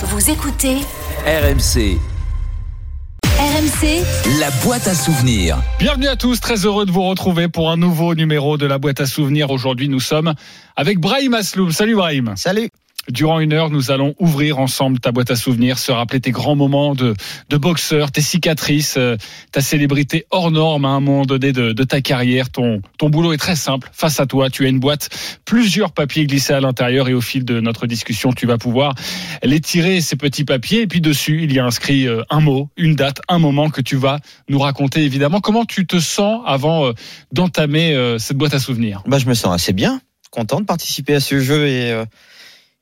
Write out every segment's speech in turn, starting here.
Vous écoutez RMC, RMC la boîte à souvenirs. Bienvenue à tous, très heureux de vous retrouver pour un nouveau numéro de la boîte à souvenirs. Aujourd'hui, nous sommes avec Brahim Asloum. Salut Brahim. Salut. Durant une heure, nous allons ouvrir ensemble ta boîte à souvenirs, se rappeler tes grands moments de, boxeur, tes cicatrices, euh, ta célébrité hors norme à un moment donné de, ta carrière. Ton, ton boulot est très simple. Face à toi, tu as une boîte, plusieurs papiers glissés à l'intérieur et au fil de notre discussion, tu vas pouvoir les tirer, ces petits papiers. Et puis dessus, il y a inscrit euh, un mot, une date, un moment que tu vas nous raconter évidemment. Comment tu te sens avant euh, d'entamer cette boîte à souvenirs? Bah, je me sens assez bien, content de participer à ce jeu et,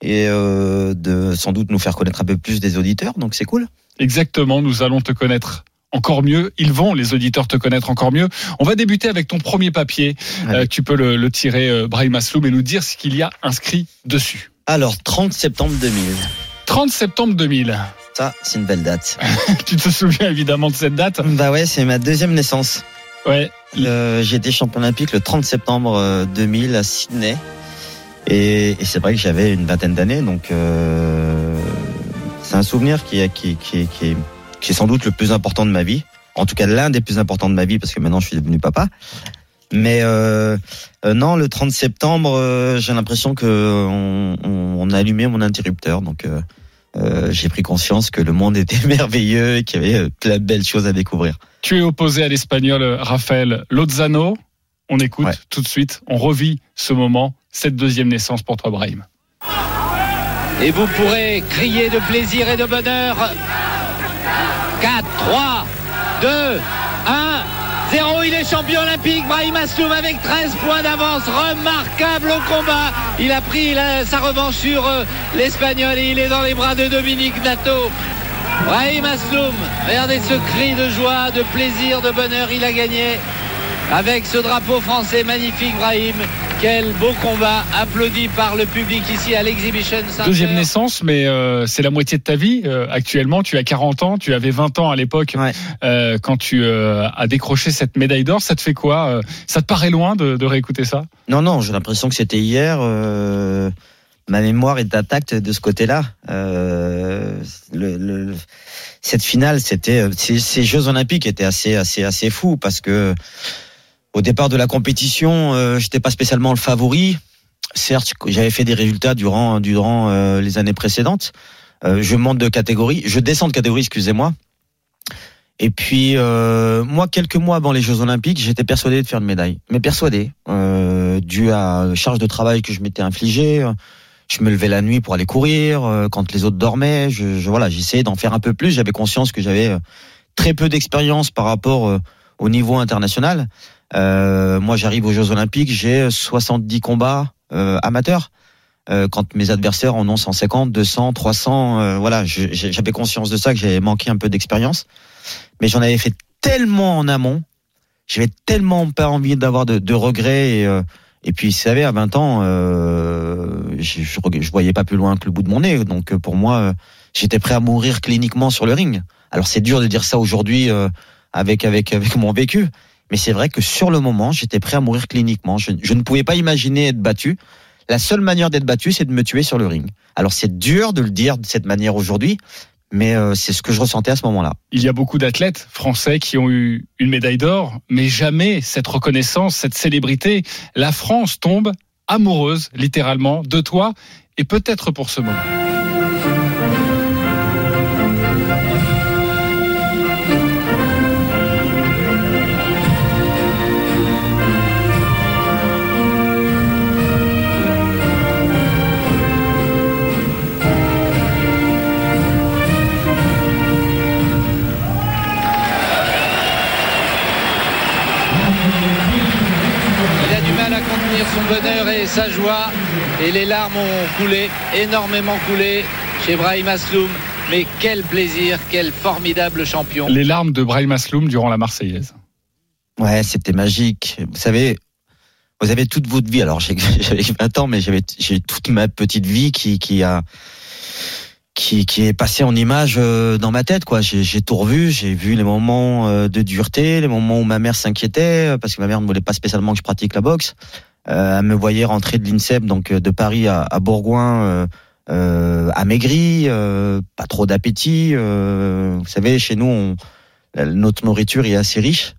et euh, de sans doute nous faire connaître un peu plus des auditeurs, donc c'est cool. Exactement, nous allons te connaître encore mieux. Ils vont, les auditeurs, te connaître encore mieux. On va débuter avec ton premier papier. Euh, tu peux le, le tirer, euh, Brahim Asloum, et nous dire ce qu'il y a inscrit dessus. Alors, 30 septembre 2000, 30 septembre 2000. ça, c'est une belle date. tu te souviens évidemment de cette date? Bah ouais, c'est ma deuxième naissance. Ouais. Euh, J'ai été champion olympique le 30 septembre euh, 2000 à Sydney. Et, et c'est vrai que j'avais une vingtaine d'années, donc euh, c'est un souvenir qui est, qui, qui, qui, est, qui est sans doute le plus important de ma vie. En tout cas, l'un des plus importants de ma vie, parce que maintenant je suis devenu papa. Mais euh, euh, non, le 30 septembre, euh, j'ai l'impression que on, on, on a allumé mon interrupteur. Donc j'ai pris conscience que le monde était merveilleux et qu'il y avait plein de belles choses à découvrir. Tu es opposé à l'espagnol Rafael Lozano. On écoute Ouais. tout de suite. On revit ce moment, cette deuxième naissance pour toi. Et vous pourrez crier de plaisir et de bonheur. 4, 3, 2, 1, 0. Il est champion olympique. Brahim Asloum avec 13 points d'avance. Remarquable au combat. Il a pris sa revanche sur euh, l'Espagnol et il est dans les bras de Dominique Nato. Brahim Asloum, regardez ce cri de joie, de plaisir, de bonheur. Il a gagné avec ce drapeau français magnifique, Brahim. Quel beau combat, applaudi par le public ici à l'Exhibition Center. Deuxième naissance, mais euh, c'est la moitié de ta vie. Euh, actuellement, tu as 40 ans, tu avais 20 ans à l'époque Ouais. euh, quand tu euh, as décroché cette médaille d'or. Ça te fait quoi euh, Ça te paraît loin de, de réécouter ça? Non, non, j'ai l'impression que c'était hier. euh, ma mémoire est intacte de ce côté-là. Euh, le, le- cette finale, c'était ces, ces Jeux Olympiques étaient assez, assez, assez fous parce que au départ de la compétition, euh, j'étais pas spécialement le favori. Certes, j'avais fait des résultats durant, durant euh, les années précédentes. Euh, je monte de catégorie, je descends de catégorie, excusez-moi. Et puis, euh, moi, quelques mois avant les Jeux Olympiques, j'étais persuadé de faire une médaille. Mais persuadé, dû à la charge de travail que je m'étais infligée. Je me levais la nuit pour aller courir quand les autres dormaient. Je, voilà, j'essayais d'en faire un peu plus. J'avais conscience que j'avais très peu d'expérience par rapport au niveau international. Euh, moi, j'arrive aux Jeux Olympiques, j'ai 70 combats euh, amateurs. Euh, quand mes adversaires en ont 150, 200, 300, euh, voilà, j'avais conscience de ça, que j'avais manqué un peu d'expérience. Mais j'en avais fait tellement en amont, j'avais tellement pas envie d'avoir de, de regrets. Et, euh, et puis, vous savez, à 20 ans, euh, je, je, je voyais pas plus loin que le bout de mon nez. Donc, pour moi, j'étais prêt à mourir cliniquement sur le ring. Alors, c'est dur de dire ça aujourd'hui avec, avec, avec mon vécu. Mais c'est vrai que sur le moment, j'étais prêt à mourir cliniquement. Je, ne pouvais pas imaginer être battu. La seule manière d'être battu, c'est de me tuer sur le ring. Alors c'est dur de le dire de cette manière aujourd'hui, mais euh, c'est ce que je ressentais à ce moment-là. Il y a beaucoup d'athlètes français qui ont eu une médaille d'or, mais jamais cette reconnaissance, cette célébrité. La France tombe amoureuse, littéralement, de toi, et peut-être pour ce moment. Sa joie. Et les larmes ont coulé, énormément coulé chez Brahim Asloum. Mais quel plaisir, quel formidable champion. Les larmes de Brahim Asloum durant la Marseillaise. Ouais, c'était magique. Vous savez, vous avez toute votre vie. Alors j'ai- j'avais 20 ans, mais j'avais j'ai toute ma petite vie qui qui a qui, qui est passée en image euh, dans ma tête. quoi. J'ai j'ai tout revu. J'ai vu les moments euh, de dureté, les moments où ma mère s'inquiétait euh, parce que ma mère ne voulait pas spécialement que je pratique la boxe. Euh, elle me voyait rentrer de l'INSEP, donc euh, de Paris à, à Bourgoin. euh, euh, amaigri, euh, pas trop d'appétit. euh, vous savez, chez nous, on, notre nourriture est assez riche.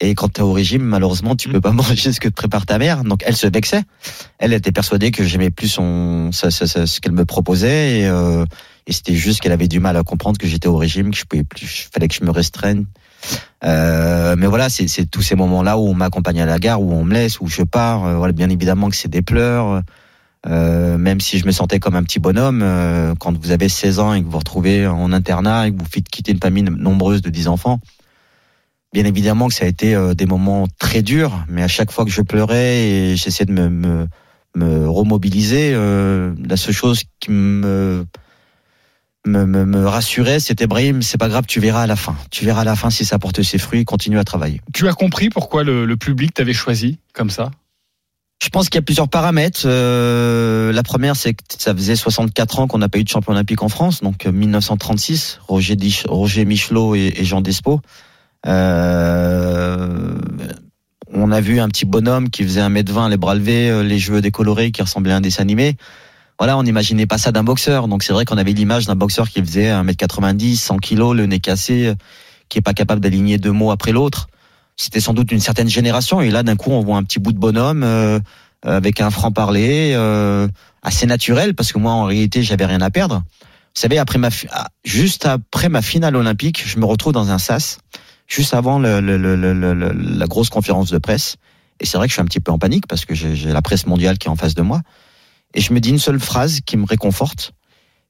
Et quand tu es au régime, malheureusement, tu peux pas manger ce que te prépare ta mère. Donc elle se vexait. Elle était persuadée que j'aimais plus son, ça- ce qu'elle me proposait. Et, euh, et c'était juste qu'elle avait du mal à comprendre que j'étais au régime, que je pouvais plus, fallait que je me restreigne. Euh, mais voilà, c'est tous ces moments-là où on m'accompagne à la gare, où on me laisse, où je pars. Euh, voilà, bien évidemment que c'est des pleurs. Euh, même si je me sentais comme un petit bonhomme, quand vous avez 16 ans et que vous vous retrouvez en internat et que vous faites quitter une famille nombreuse de 10 enfants, bien évidemment que ça a été des moments très durs, mais à chaque fois que je pleurais et j'essayais de me, me, remobiliser, la seule chose qui me me, me, me rassurait, c'était Brahim, c'est pas grave, tu verras à la fin. Tu verras à la fin si ça porte ses fruits, continue à travailler. Tu as compris pourquoi le, le public t'avait choisi comme ça? Je pense qu'il y a plusieurs paramètres. Euh, la première, c'est que ça faisait 64 ans qu'on n'a pas eu de champion olympique en France, donc euh, 1936, Roger, Dich- Roger Michelot et, et Jean Despo. Euh, on a vu un petit bonhomme qui faisait 1m20, les bras levés, euh, les cheveux décolorés, qui ressemblait à un dessin animé. Voilà, on n'imaginait pas ça d'un boxeur. Donc c'est vrai qu'on avait l'image d'un boxeur qui faisait 1m90, 100 kg, le nez cassé, euh, qui est pas capable d'aligner deux mots après l'autre. C'était sans doute une certaine génération. Et là, d'un coup, on voit un petit bout de bonhomme euh, avec un franc-parler euh, assez naturel, parce que moi, en réalité, j'avais rien à perdre. Vous savez, après ma ah, juste après ma finale olympique, je me retrouve dans un sas, juste avant le, le- le- la grosse conférence de presse. Et c'est vrai que je suis un petit peu en panique parce que j'ai la presse mondiale qui est en face de moi. Et je me dis une seule phrase qui me réconforte.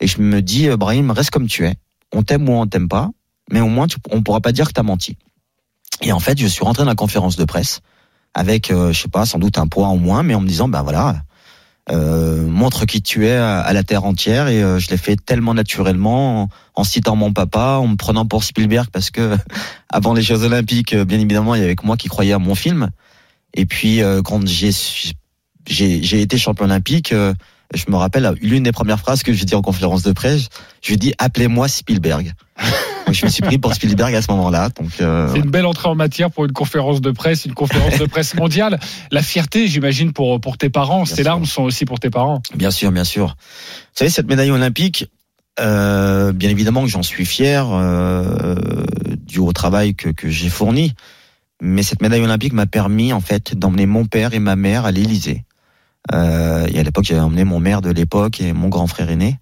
Et je me dis, euh, Brahim, reste comme tu es. On t'aime ou on t'aime pas, mais au moins tu, on pourra pas dire que t'as menti. Et en fait, je suis rentré dans la conférence de presse avec, euh, je sais pas, sans doute un poids en moins, mais en me disant, ben voilà, euh, montre qui tu es à, à la terre entière. Et euh, je l'ai fait tellement naturellement, en, citant mon papa, en me prenant pour Spielberg, parce que avant les Jeux Olympiques, euh, bien évidemment, il y avait que moi qui croyais à mon film. Et puis euh, quand j'ai j'ai été champion olympique, euh, je me rappelle l'une des premières phrases que j'ai dit en conférence de presse, je lui ai dit appelez-moi Spielberg. Donc, je me suis pris pour Spielberg à ce moment-là. Donc euh, C'est une belle entrée en matière pour une conférence de presse, une conférence de presse mondiale. La fierté, j'imagine, pour, pour tes parents. Bien Ces sûr. larmes sont aussi pour tes parents. Bien sûr, bien sûr. Vous savez, cette médaille olympique, euh, bien évidemment que j'en suis fier, euh, dû au travail que, que j'ai fourni. Mais cette médaille olympique m'a permis, en fait, d'emmener mon père et ma mère à l'Élysée. Euh, et à l'époque, j'avais emmené mon maire de l'époque et mon grand frère aîné.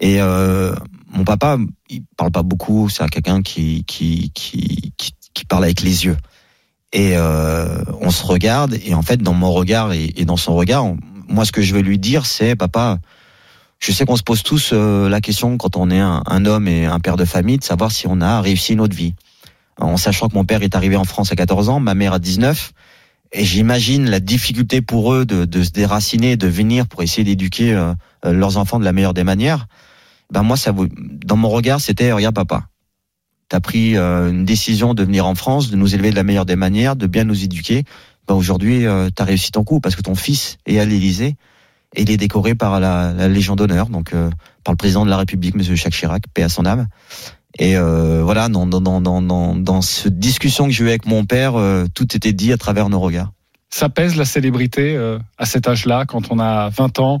Et euh, mon papa, il parle pas beaucoup. C'est quelqu'un qui, qui, qui, qui, parle avec les yeux. Et euh, on se regarde. Et en fait, dans mon regard et, dans son regard, moi, ce que je veux lui dire, c'est papa. Je sais qu'on se pose tous euh, la question quand on est un, un homme et un père de famille de savoir si on a réussi notre vie. En sachant que mon père est arrivé en France à 14 ans, ma mère à 19, et j'imagine la difficulté pour eux de, de se déraciner, de venir pour essayer d'éduquer euh, euh, leurs enfants de la meilleure des manières. Ben moi, ça, dans mon regard, c'était regarde papa, t'as pris euh, une décision de venir en France, de nous élever de la meilleure des manières, de bien nous éduquer. Ben aujourd'hui, t'as réussi ton coup parce que ton fils est à l'Élysée et il est décoré par la, la Légion d'honneur, donc par le président de la République, Monsieur Jacques Chirac, paix à son âme. Et euh, voilà, dans, dans, dans, dans, dans, cette discussion que j'ai eue avec mon père, euh, tout était dit à travers nos regards. Ça pèse la célébrité euh, à cet âge-là, quand on a 20 ans,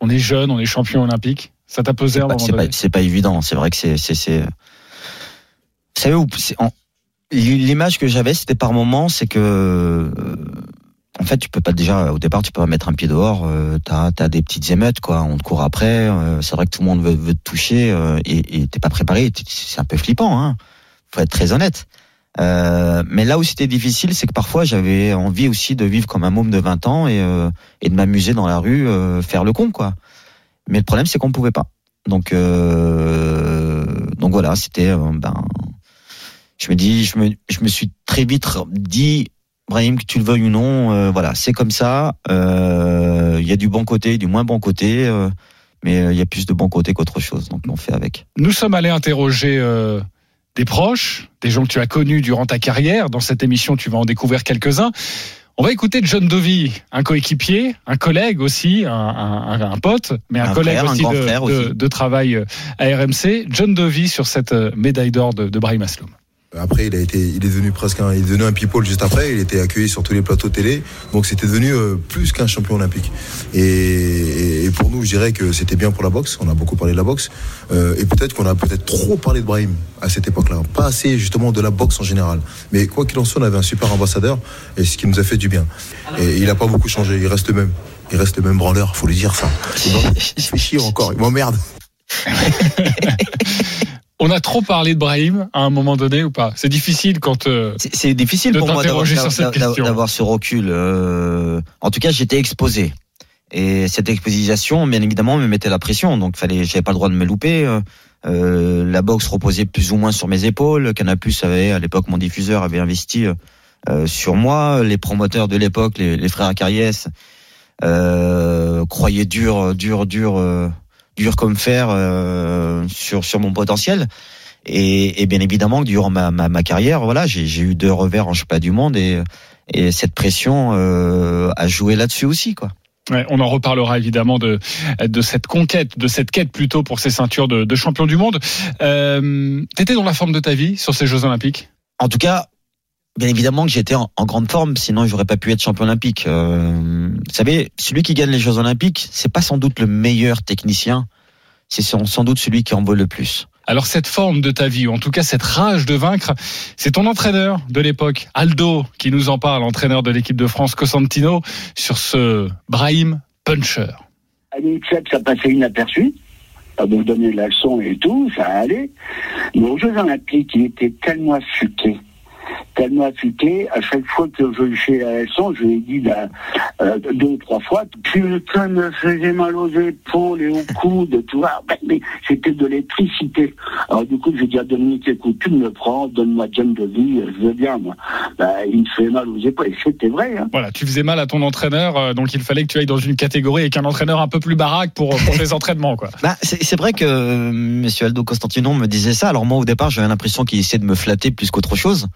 on est jeune, on est champion olympique. Ça t'a pesé à un Bah, moment c'est pas, donné c'est pas évident. C'est vrai que c'est, c'est, c'est. Vous savez L'image que j'avais, c'était par moment, c'est que, euh, en fait, tu peux pas déjà au départ, tu peux pas mettre un pied dehors. Euh, t'as, t'as des petites émeutes, quoi. On te court après. euh, c'est vrai que tout le monde veut, veut te toucher euh, et, t'es pas préparé. C'est un peu flippant, hein. Faut être très honnête. Euh, mais là où c'était difficile, c'est que parfois j'avais envie aussi de vivre comme un môme de 20 ans et, euh, et de m'amuser dans la rue, euh, faire le con, quoi. Mais le problème, c'est qu'on pouvait pas. Donc, donc voilà, c'était, ben, je me dis, je me, je me suis très vite dit, Brahim, que tu le veuilles ou non, euh, voilà, c'est comme ça. euh, Il y a du bon côté, du moins bon côté, euh, mais il y a plus de bon côté qu'autre chose. Donc on fait avec. Nous sommes allés interroger des proches, des gens que tu as connus durant ta carrière. Dans cette émission, tu vas en découvrir quelques-uns. On va écouter John Dovey, un coéquipier, un collègue aussi, un, un- un pote, mais un, Un collègue frère, aussi, de, frère de- aussi. de travail à RMC. John Dovey sur cette médaille d'or de, de Brahim Asloum. Après, il a été, il est devenu presque un, il est devenu un people juste après. Il était accueilli sur tous les plateaux télé. Donc c'était devenu euh, plus qu'un champion olympique. Et, et, pour nous, je dirais que c'était bien pour la boxe. On a beaucoup parlé de la boxe. Euh, et peut-être qu'on a peut-être trop parlé de Brahim à cette époque-là. Pas assez justement de la boxe en général. Mais quoi qu'il en soit, on avait un super ambassadeur et ce qui nous a fait du bien. Et il a pas beaucoup changé. Il reste le même. Il reste le même branleur. Faut lui dire ça. Il fait chier encore. Il m'emmerde. On a trop parlé de Brahim à un moment donné ou pas? C'est difficile quand. Euh, c'est difficile pour moi d'avoir ce recul. euh, en tout cas, j'étais exposé. Et cette exposition, bien évidemment, me mettait la pression. Donc, fallait, j'avais pas le droit de me louper. euh, euh, la boxe reposait plus ou moins sur mes épaules. Canal Plus avait, à l'époque, mon diffuseur avait investi euh, euh, sur moi. Les promoteurs de l'époque, les, les frères Acariès, euh, croyaient dur, dur, dur, euh, dur comme fer euh, sur sur mon potentiel. Et, et bien évidemment que durant ma, ma, ma carrière, voilà, j'ai j'ai eu deux revers en championnat du monde et, et cette pression euh, a joué là-dessus aussi, quoi. Ouais, on en reparlera évidemment de, de cette conquête, de cette quête plutôt pour ces ceintures de, de champion du monde. Euh, T'étais dans la forme de ta vie sur ces Jeux Olympiques? En tout cas, bien évidemment que j'étais en, en grande forme, sinon j'aurais pas pu être champion olympique. Euh, vous savez, celui qui gagne les Jeux olympiques, c'est pas sans doute le meilleur technicien, c'est sans, sans doute celui qui en vaut le plus. Alors cette forme de ta vie, ou en tout cas cette rage de vaincre, c'est ton entraîneur de l'époque, Aldo, qui nous en parle, entraîneur de l'équipe de France, Cosentino, sur ce Brahim Puncher. À l'INSEP, ça passait inaperçu. À vous donner la leçon et tout, ça allait. Mais aux Jeux Olympiques, il était tellement affûté. Tellement affûté. À chaque fois que je fais la leçon, je lui ai dit là, euh, deux ou trois fois, putain, me faisait mal aux épaules et au coude, tu vois. Ben, mais c'était de l'électricité. Alors du coup, j'ai dit à Dominique, écoute, tu me prends, donne-moi James de vie, je veux bien, moi. Ben, il me fait mal aux épaules. Et c'était vrai, hein. Voilà, tu faisais mal à ton entraîneur, euh, donc il fallait que tu ailles dans une catégorie avec un entraîneur un peu plus baraque pour, pour les entraînements, quoi. Bah, c'est c'est vrai que euh, Monsieur Aldo Constantino me disait ça. Alors moi, au départ, j'avais l'impression qu'il essayait de me flatter plus qu'autre chose.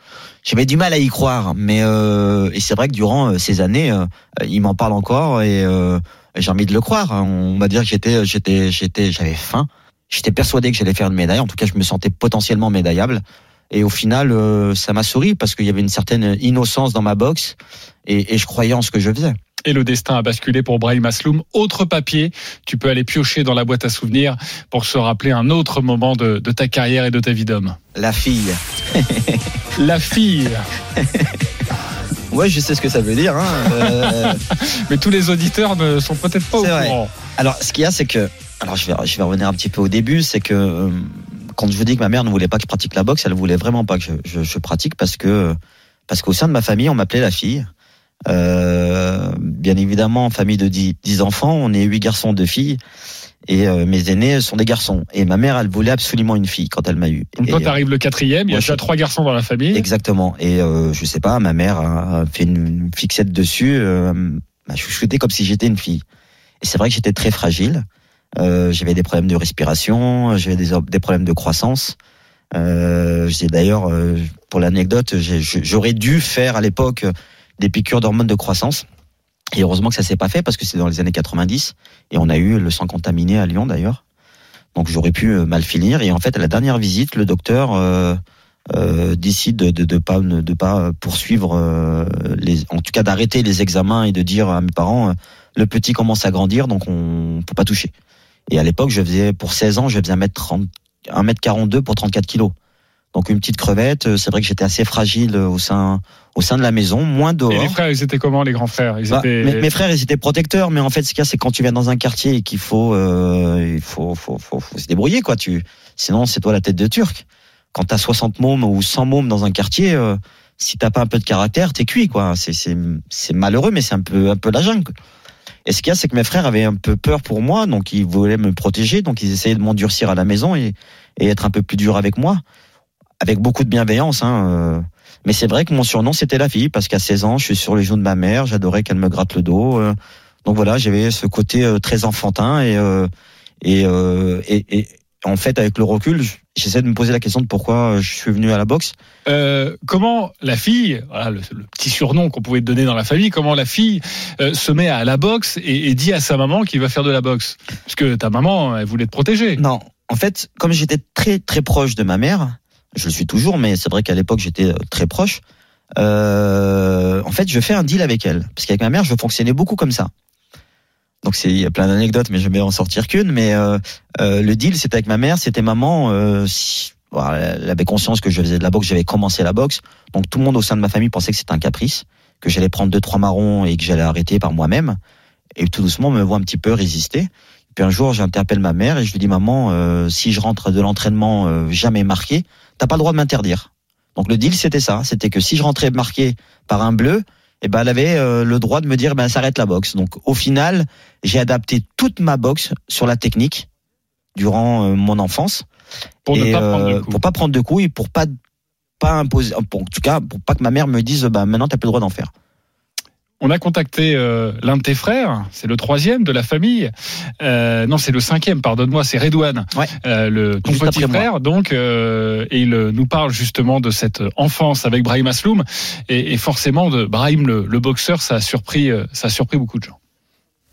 J'avais du mal à y croire, mais euh, et c'est vrai que durant euh, ces années, euh, il m'en parle encore et euh, j'ai envie de le croire. hein. On va dire que j'étais, j'étais, j'étais, j'avais faim. J'étais persuadé que j'allais faire une médaille. En tout cas, je me sentais potentiellement médaillable. Et au final, euh, ça m'a souri parce qu'il y avait une certaine innocence dans ma boxe et, et je croyais en ce que je faisais. Et le destin a basculé pour Brahim Asloum. Autre papier, tu peux aller piocher dans la boîte à souvenirs pour se rappeler un autre moment de, de ta carrière et de ta vie d'homme. La fille. La fille. Ouais, je sais ce que ça veut dire. Hein. Euh, Mais tous les auditeurs ne sont peut-être pas au vrai. courant. Alors, ce qu'il y a, c'est que, alors je vais, je vais revenir un petit peu au début, c'est que euh, quand je vous dis que ma mère ne voulait pas que je pratique la boxe, elle voulait vraiment pas que je, je, je pratique parce que parce qu'au sein de ma famille, on m'appelait la fille. Euh, bien évidemment, en famille de 10, 10 enfants, on est huit garçons, deux filles, et euh, mes aînés sont des garçons. Et ma mère, elle voulait absolument une fille quand elle m'a eu. Donc Et, toi, t'arrives le quatrième, il y a déjà je- trois garçons dans la famille. Exactement. Et euh, je sais pas, ma mère a fait une fixette dessus, euh, m'a chouchouté comme si j'étais une fille. Et c'est vrai que j'étais très fragile. Euh, j'avais des problèmes de respiration, j'avais des, des problèmes de croissance. Euh, j'ai d'ailleurs, euh, pour l'anecdote, j'aurais dû faire à l'époque des piqûres d'hormones de croissance. Et heureusement que ça s'est pas fait parce que c'est dans les années 90 et on a eu le sang contaminé à Lyon d'ailleurs. Donc j'aurais pu euh, mal finir. Et en fait, à la dernière visite, le docteur euh, euh, décide de, de, de pas de pas poursuivre euh, les, en tout cas d'arrêter les examens et de dire à mes parents, euh, le petit commence à grandir, donc on peut pas toucher. Et à l'époque, je faisais pour 16 ans, je faisais 1m30, 1m42 pour 34 kilos. Donc une petite crevette. euh, C'est vrai que j'étais assez fragile au sein au sein de la maison, moins dehors. Et les frères, ils étaient comment, les grands frères? Ils Bah, étaient... mes, mes frères, ils étaient protecteurs, mais en fait, ce qu'il y a, c'est quand tu viens dans un quartier et qu'il faut, euh, il faut, faut, faut, faut se débrouiller, quoi. Tu, sinon, c'est toi la tête de Turc. Quand t'as 60 mômes ou 100 mômes dans un quartier, euh, si t'as pas un peu de caractère, t'es cuit, quoi. C'est, c'est, c'est malheureux, mais c'est un peu, un peu la jungle. Et ce qu'il y a, c'est que mes frères avaient un peu peur pour moi, donc ils voulaient me protéger, donc ils essayaient de m'endurcir à la maison et, et être un peu plus dur avec moi, avec beaucoup de bienveillance, hein. euh. Mais c'est vrai que mon surnom c'était la fille parce qu'à 16 ans, je suis sur les genoux de ma mère, j'adorais qu'elle me gratte le dos. euh. donc voilà, j'avais ce côté euh, très enfantin et euh, et, euh, et et en fait avec le recul, j'essaie de me poser la question de pourquoi je suis venu à la boxe. Euh, comment la fille, voilà, le, le petit surnom qu'on pouvait te donner dans la famille, comment la fille euh, se met à la boxe et, et dit à sa maman qu'il va faire de la boxe? Parce que ta maman, elle voulait te protéger. Non, en fait, comme j'étais très très proche de ma mère, Je le suis toujours, mais c'est vrai qu'à l'époque j'étais euh, très proche. Euh, en fait, je fais un deal avec elle parce qu'avec ma mère, je fonctionnais beaucoup comme ça. Donc c'est il y a plein d'anecdotes, mais je vais en sortir qu'une. Mais euh, euh, le deal, c'était avec ma mère. C'était maman. Euh, si, voilà, elle avait conscience que je faisais de la boxe, j'avais commencé la boxe. Donc tout le monde au sein de ma famille pensait que c'était un caprice, que j'allais prendre deux trois marrons et que j'allais arrêter par moi-même. Et tout doucement, on me voit un petit peu résister. Puis un jour, j'interpelle ma mère et je lui dis maman, euh, si je rentre de l'entraînement jamais marqué, t'as pas le droit de m'interdire. Donc le deal, c'était ça. C'était que si je rentrais marqué par un bleu, eh ben, elle avait euh, le droit de me dire, ben, s'arrête la boxe. Donc, au final, j'ai adapté toute ma boxe sur la technique durant euh, mon enfance. Pour ne Et, pas prendre de euh, coups. Pour pas prendre de coups et pour pas, pas imposer, pour, en tout cas, pour pas que ma mère me dise, bah, maintenant, t'as plus le droit d'en faire. On a contacté euh, l'un de tes frères, c'est le troisième de la famille. Euh, non, c'est le cinquième, pardonne-moi, c'est Redouane, Ouais. euh, le ton Juste petit moi. frère. Donc, euh, et il euh, nous parle justement de cette enfance avec Brahim Asloum et, et forcément de Brahim le, le boxeur, ça a surpris, euh, ça a surpris beaucoup de gens.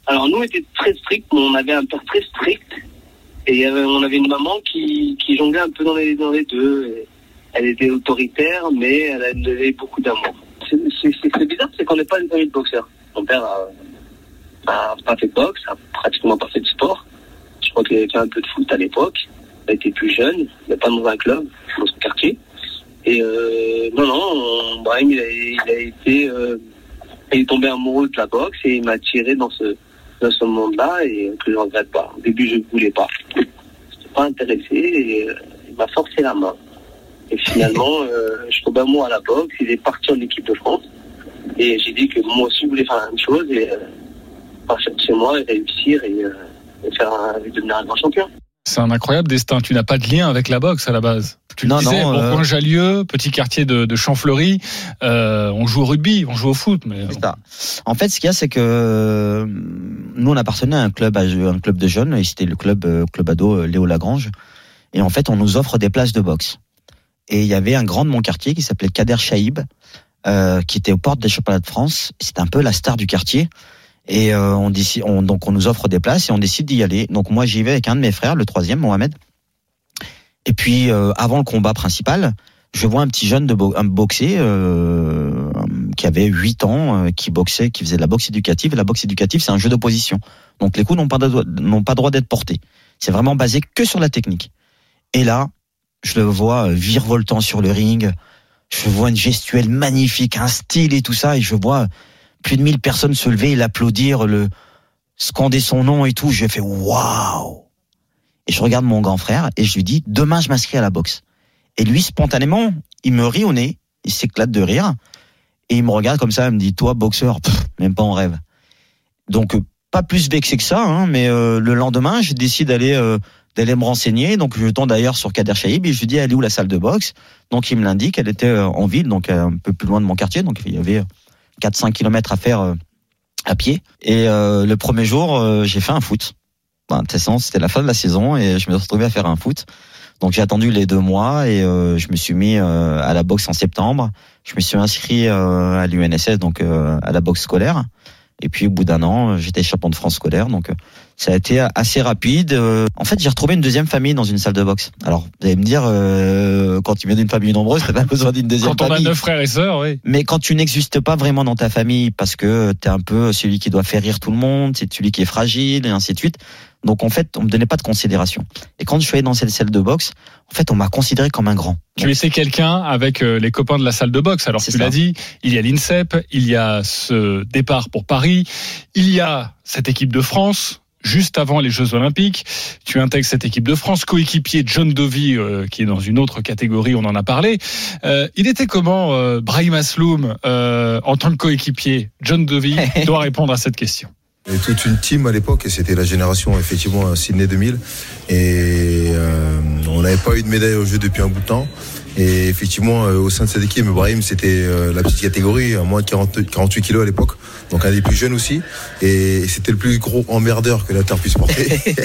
Alors nous, on était très stricts, mais on avait un père très strict. Et il y avait- on avait une maman qui, qui jonglait un peu dans les, dans les deux. Elle était autoritaire, mais elle avait beaucoup d'amour. C'est- bizarre, c'est qu'on n'est pas une famille de boxeurs. Mon père a, a pas fait de boxe, a pratiquement pas fait de sport. Je crois qu'il avait fait un peu de foot à l'époque. Il était plus jeune, mais pas dans un club, dans son quartier. Et euh, non, non, on- Brahim, il a, été... euh, il est tombé amoureux de la boxe et il m'a tiré dans ce, dans ce monde-là et que je regrette pas. Au début, je ne voulais pas. Je n'étais pas intéressé et euh, il m'a forcé la main. Et finalement, euh, je tombais amoureux à la boxe. Il est parti en équipe de France. Et j'ai dit que moi aussi, je voulais faire la même chose et euh, partir de chez moi et réussir et, euh, et faire un, et devenir un grand champion. C'est un incroyable destin. Tu n'as pas de lien avec la boxe à la base. Tu le Non, disais, non, euh, Bourgoin-Jallieu, petit quartier de, de Champfleury. Euh, on joue au rugby, on joue au foot, mais C'est ça. En fait, ce qu'il y a, c'est que euh, nous, on appartenait à un club, à un club de jeunes, et c'était le club, euh, club ado Léo Lagrange. Et en fait, on nous offre des places de boxe. Et il y avait un grand de mon quartier qui s'appelait Kader Chaïb, euh, qui était aux portes des championnats de France. C'était un peu la star du quartier. Et euh, on décide, on, donc on nous offre des places et on décide d'y aller. Donc moi, j'y vais avec un de mes frères, le troisième, Mohamed. Et puis, euh, avant le combat principal, je vois un petit jeune de un boxer euh, qui avait 8 ans, euh, qui boxait, qui faisait de la boxe éducative. Et la boxe éducative, c'est un jeu d'opposition. Donc les coups n'ont pas, de- pas droit d'être portés. C'est vraiment basé que sur la technique. Et là, je le vois virevoltant sur le ring. Je vois une gestuelle magnifique, un style et tout ça. Et je vois plus de 1000 personnes se lever et l'applaudir, le scander son nom et tout. Je fais waouh. Et je regarde mon grand frère et je lui dis demain je m'inscris à la boxe. Et lui spontanément, il me rit au nez, il s'éclate de rire et il me regarde comme ça, il me dit toi boxeur, même pas en rêve. Donc euh, pas plus vexé que ça, hein, mais euh, le lendemain, je décide d'aller euh, d'aller me renseigner. Donc je tombe d'ailleurs sur Kader Chaïb et je lui dis elle est où la salle de boxe? Donc il me l'indique, elle était euh, en ville, donc euh, un peu plus loin de mon quartier, donc il y avait 4-5 kilomètres à faire euh, à pied. Et euh, le premier jour, euh, j'ai fait un foot. Façon, c'était la fin de la saison et je me suis retrouvé à faire un foot. Donc j'ai attendu les deux mois et euh, je me suis mis euh, à la boxe en septembre. Je me suis inscrit euh, à l'UNSS, donc euh, à la boxe scolaire. Et puis au bout d'un an, euh, j'étais champion de France scolaire. Donc euh, ça a été assez rapide. Euh, En fait, j'ai retrouvé une deuxième famille dans une salle de boxe. Alors vous allez me dire, euh, quand tu viens d'une famille nombreuse, t'as pas besoin d'une deuxième quand on a famille. neuf frères et sœurs, oui. Mais quand tu n'existes pas vraiment dans ta famille parce que t'es un peu celui qui doit faire rire tout le monde, c'est celui qui est fragile et ainsi de suite. Donc en fait, on me donnait pas de considération. Et quand je suis allé dans cette salle de boxe, en fait, on m'a considéré comme un grand. Tu étais quelqu'un avec euh, les copains de la salle de boxe. Alors tu l'as dit, il y a l'INSEP, il y a ce départ pour Paris, il y a cette équipe de France. Juste avant les Jeux Olympiques, tu intègres cette équipe de France, coéquipier John Dovey, euh, qui est dans une autre catégorie, on en a parlé. Euh, il était comment, euh, Brahim Asloum, euh, en tant que coéquipier? John Dovey doit répondre à cette question. Il toute une team à l'époque et c'était la génération effectivement Sydney 2000 et euh, on n'avait pas eu de médaille au jeu depuis un bout de temps et effectivement euh, au sein de cette équipe Ibrahim c'était euh, la petite catégorie à moins de 40 48 kilos à l'époque. Donc un des plus jeunes aussi. Et c'était le plus gros emmerdeur que la terre puisse porter.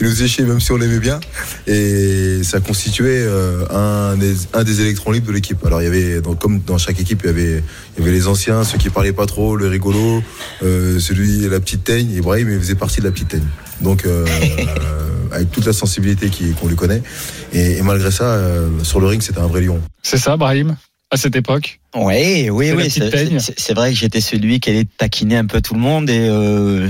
Il nous faisait chier même si on l'aimait bien. Et ça constituait euh, un, des, un des électrons libres de l'équipe. Alors il y avait donc, comme dans chaque équipe il y avait il y avait les anciens ceux qui parlaient pas trop le rigolo euh, celui la petite teigne. Ibrahim il faisait partie de la petite teigne. Donc euh, avec toute la sensibilité qui- qu'on lui connaît. Et, et malgré ça, euh, sur le ring, c'était un vrai lion. C'est ça, Brahim, à cette époque? Oui, oui, oui. C'est vrai que j'étais celui qui allait taquiner un peu tout le monde et euh,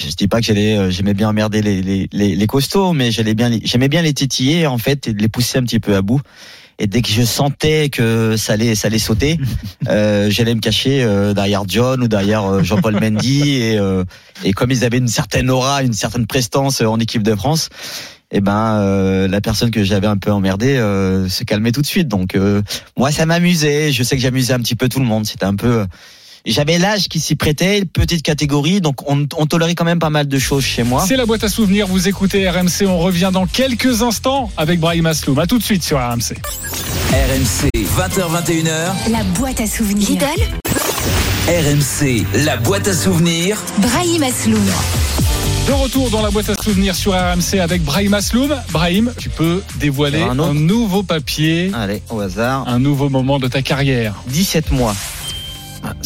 je dis pas que j'allais, euh, j'aimais bien emmerder les, les, les, les costauds, mais j'allais bien, les- j'aimais bien les titiller en fait et les pousser un petit peu à bout. Et dès que je sentais que ça allait, ça allait sauter, euh, j'allais me cacher euh, derrière John ou derrière euh, Jean-Paul Mendy et, euh, et comme ils avaient une certaine aura, une certaine prestance euh, en équipe de France, et ben euh, la personne que j'avais un peu emmerdé euh, se calmait tout de suite. Donc euh, moi ça m'amusait, je sais que j'amusais un petit peu tout le monde. C'était un peu j'avais l'âge qui s'y prêtait, petite catégorie, donc on, on tolérait quand même pas mal de choses chez moi. C'est la boîte à souvenirs, vous écoutez RMC, on revient dans quelques instants avec Brahim Asloum. À tout de suite sur RMC. RMC, 20h21h. La boîte à souvenirs. Lidl, RMC, la boîte à souvenirs. Brahim Asloum. De retour dans la boîte à souvenirs sur RMC avec Brahim Asloum. Brahim, tu peux dévoiler Un un, nouveau papier, Allez, au hasard. un nouveau moment de ta carrière. 17 mois.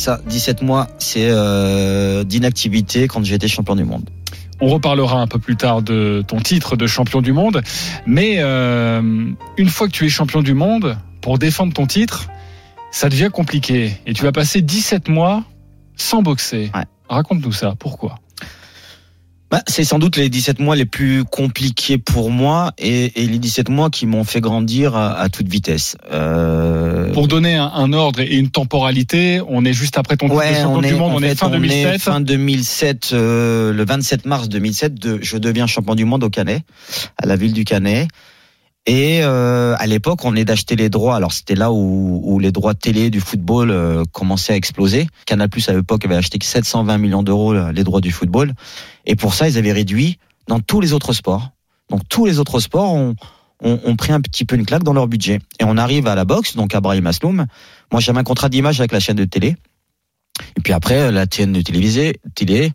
Ça, 17 mois, c'est euh, d'inactivité quand j'étais champion du monde. On reparlera un peu plus tard de ton titre de champion du monde. Mais euh, une fois que tu es champion du monde, pour défendre ton titre, ça devient compliqué. Et tu vas passer 17 mois sans boxer. Ouais. Raconte-nous ça. Pourquoi? Bah, c'est sans doute les 17 mois les plus compliqués pour moi et, et les 17 mois qui m'ont fait grandir à, à toute vitesse. Euh, Pour donner un, un ordre et une temporalité, on est juste après ton titre Ouais, champion on est, du monde, on est fin on est 2007. fin 2007, euh, le 27 mars 2007, de, je deviens champion du monde au Canet, à la ville du Canet. Et euh, à l'époque, on est d'acheter les droits. Alors c'était là où, les droits télé du football euh, commençaient à exploser. Canal Plus à l'époque avait acheté 720 millions d'euros euh, les droits du football. Et pour ça, ils avaient réduit dans tous les autres sports. Donc tous les autres sports ont, ont, pris un petit peu une claque dans leur budget. Et on arrive à la boxe, donc à Brahim Asloum. Moi, j'avais un contrat d'image avec la chaîne de télé. Et puis après, la chaîne de télévisée, télé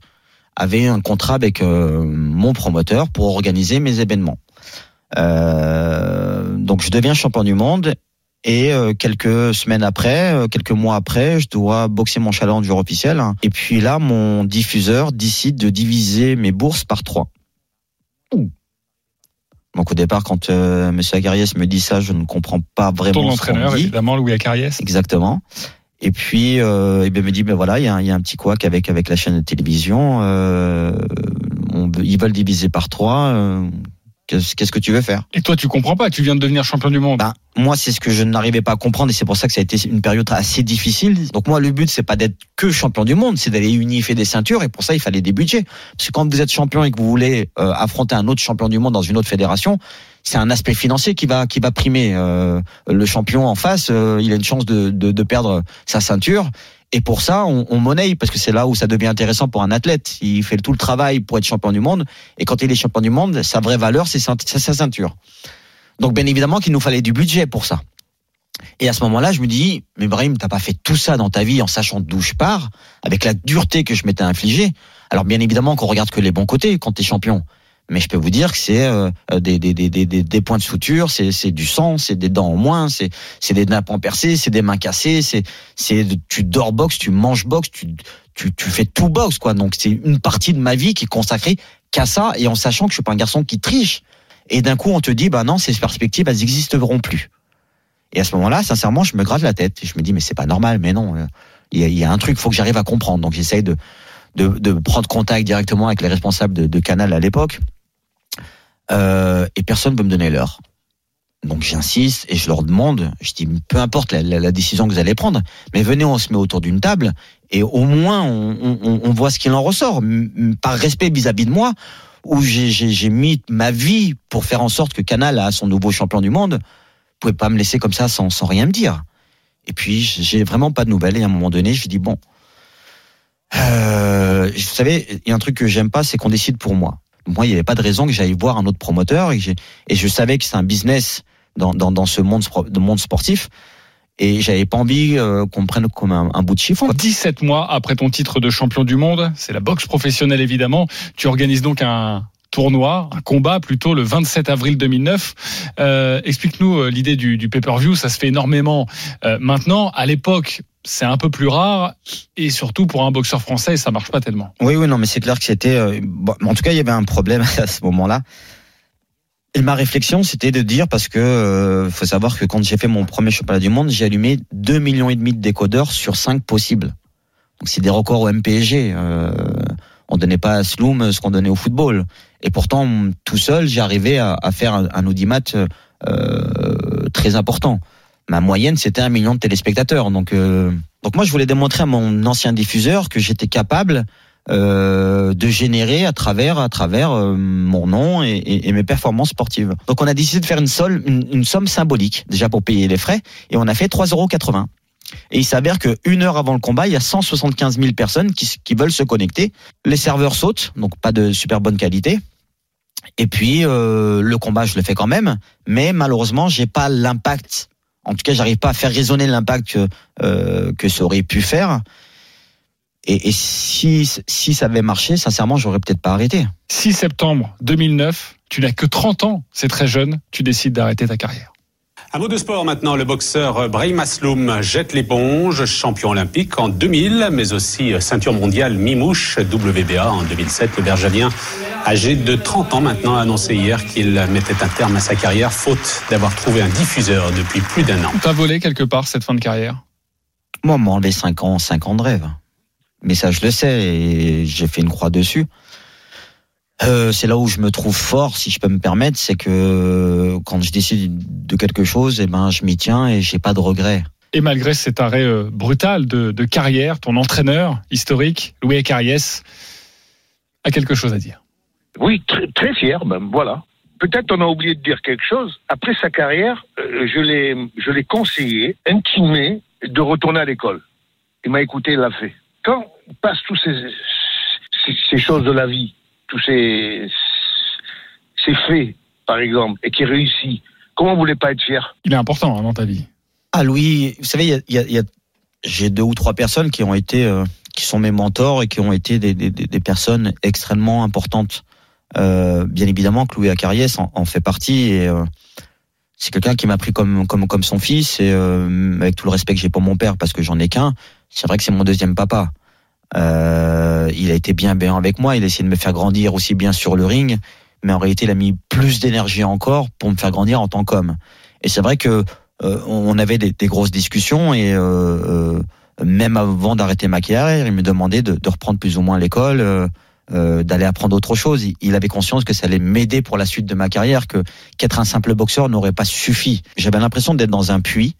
avait un contrat avec mon promoteur pour organiser mes événements. Euh, donc je deviens champion du monde et euh, quelques semaines après, euh, quelques mois après, je dois boxer mon challenge officiel. Et puis là, mon diffuseur décide de diviser mes bourses par trois. Donc au départ, quand euh, Monsieur Agariès me dit ça, je ne comprends pas Ton vraiment ce qu'on entraîneur, me dit. évidemment, Louis Acariès. Exactement. Et puis, euh, et ben, il me dit, ben voilà, il y a, un- il y a un petit couac avec avec la chaîne de télévision. Euh, on ils veulent diviser par trois. Qu'est-ce qu'est-ce que tu veux faire? Et toi, tu comprends pas, tu viens de devenir champion du monde. ben, moi, c'est ce que je n'arrivais pas à comprendre et c'est pour ça que ça a été une période assez difficile. Donc moi, le but, c'est pas d'être que champion du monde, c'est d'aller unifier des ceintures et pour ça, il fallait des budgets. Parce que quand vous êtes champion et que vous voulez euh, affronter un autre champion du monde dans une autre fédération, c'est un aspect financier qui va qui va primer. Euh, le champion en face, euh, il a une chance de, de, de perdre sa ceinture. Et pour ça, on, on monnaie parce que c'est là où ça devient intéressant pour un athlète. Il fait tout le travail pour être champion du monde. Et quand il est champion du monde, sa vraie valeur, c'est sa, sa ceinture. Donc bien évidemment qu'il nous fallait du budget pour ça. Et à ce moment-là, je me dis, mais Brahim, t'as pas fait tout ça dans ta vie en sachant d'où je pars, avec la dureté que je m'étais infligée. Alors bien évidemment qu'on regarde que les bons côtés quand t'es champion. Mais je peux vous dire que c'est euh, des, des, des, des, des points de suture, c'est, c'est du sang, c'est des dents en moins, c'est, c'est des nappes percées, c'est des mains cassées, c'est, c'est tu dors boxe, tu manges boxe, tu, tu, tu fais tout boxe quoi. Donc c'est une partie de ma vie qui est consacrée qu'à ça et en sachant que je suis pas un garçon qui triche. Et d'un coup on te dit bah non ces perspectives elles n'existeront plus. Et à ce moment-là, sincèrement, je me gratte la tête et je me dis mais c'est pas normal, mais non, euh, il y a, il y a un truc, faut que j'arrive à comprendre. Donc j'essaye de, de de prendre contact directement avec les responsables de Canal à l'époque euh, et personne veut me donner l'heure. Donc j'insiste et je leur demande, je dis peu importe la, décision que vous allez prendre, mais venez, on se met autour d'une table et au moins on, on- on voit ce qu'il en ressort, par respect vis-à-vis de moi, où j'ai mis ma vie pour faire en sorte que Canal a son nouveau champion du monde. Vous pouvez pas me laisser comme ça sans, sans rien me dire. Et puis j'ai vraiment pas de nouvelles et à un moment donné, je dis bon, euh, vous savez, il y a un truc que j'aime pas, c'est qu'on décide pour moi. Moi, il n'y avait pas de raison que j'aille voir un autre promoteur et, je savais que c'est un business dans, ce monde, de monde sportif et j'avais pas envie euh, qu'on me prenne comme un, bout de chiffon. 17 mois après ton titre de champion du monde, c'est la boxe professionnelle évidemment. Tu organises donc un tournoi, un combat plutôt le 27 avril 2009. Euh, Explique-nous euh, l'idée du, pay-per-view. Ça se fait énormément euh, maintenant. À l'époque, c'est un peu plus rare et surtout pour un boxeur français, ça marche pas tellement. Oui, oui, non, mais c'est clair que c'était. en tout cas, il y avait un problème à ce moment-là. Et ma réflexion, c'était de dire parce que faut savoir que quand j'ai fait mon premier championnat du monde, j'ai allumé 2 millions et demi de décodeurs sur 5 possibles. Donc c'est des records au MPG. On donnait pas à Sloom ce qu'on donnait au football. Et pourtant, tout seul, arrivé à, faire un, audimat euh, très important. Ma moyenne, c'était un million de téléspectateurs. Donc, euh, donc moi, je voulais démontrer à mon ancien diffuseur que j'étais capable euh, de générer à travers à travers euh, mon nom et, mes performances sportives. Donc on a décidé de faire une, somme symbolique déjà pour payer les frais et on a fait 3,80 euros. Et il s'avère que une heure avant le combat, il y a 175 000 personnes qui, qui veulent se connecter. Les serveurs sautent, donc pas de super bonne qualité. Et puis euh, le combat, je le fais quand même, mais malheureusement, j'ai pas l'impact. En tout cas, j'arrive pas à faire résonner l'impact que, euh, que ça aurait pu faire. Et, et, si, si ça avait marché, sincèrement, j'aurais peut-être pas arrêté. 6 septembre 2009, tu n'as que 30 ans, c'est très jeune, tu décides d'arrêter ta carrière. Un mot de sport maintenant. Le boxeur Brahim Asloum jette l'éponge, champion olympique en 2000, mais aussi ceinture mondiale mi-mouche WBA en 2007. Le Bergavien, âgé de 30 ans maintenant, a annoncé hier qu'il mettait un terme à sa carrière, faute d'avoir trouvé un diffuseur depuis plus d'un an. T'as volé quelque part cette fin de carrière? Moi, m'en enlevé 5 ans, 5 ans de rêve. Mais ça, je le sais, et j'ai fait une croix dessus. Euh, c'est là où je me trouve fort, si je peux me permettre, c'est que quand je décide de quelque chose, eh ben je m'y tiens et j'ai pas de regrets. Et malgré cet arrêt euh, brutal de, de, carrière, ton entraîneur historique, Louis Acariès, a quelque chose à dire. Oui, très, très fier, même. Voilà. Peut-être on a oublié de dire quelque chose. Après sa carrière, euh, je l'ai, je l'ai conseillé, intimé, de retourner à l'école. Il m'a écouté, il l'a fait. Quand on passe tous ces, ces, ces choses de la vie, tous ces, ces faits, par exemple, et qui réussit, comment vous voulez pas être fier? Il est important hein, dans ta vie. Ah Louis, vous savez, il y a, y a, y a j'ai deux ou trois personnes qui ont été, euh, qui sont mes mentors et qui ont été des, des, des personnes extrêmement importantes. Euh, bien évidemment que Louis Acariès en, en fait partie et euh, c'est quelqu'un qui m'a pris comme comme comme son fils et euh, avec tout le respect que j'ai pour mon père parce que j'en ai qu'un, c'est vrai que c'est mon deuxième papa. Euh, il a été bien bien avec moi. Il a essayé de me faire grandir aussi bien sur le ring, mais en réalité, il a mis plus d'énergie encore pour me faire grandir en tant qu'homme. Et c'est vrai que euh, on avait des, des, grosses discussions et euh, même avant d'arrêter ma carrière, il me demandait de, de reprendre plus ou moins l'école. Euh, d'aller apprendre autre chose. Il, il, avait conscience que ça allait m'aider pour la suite de ma carrière, que qu'être un simple boxeur n'aurait pas suffi. J'avais l'impression d'être dans un puits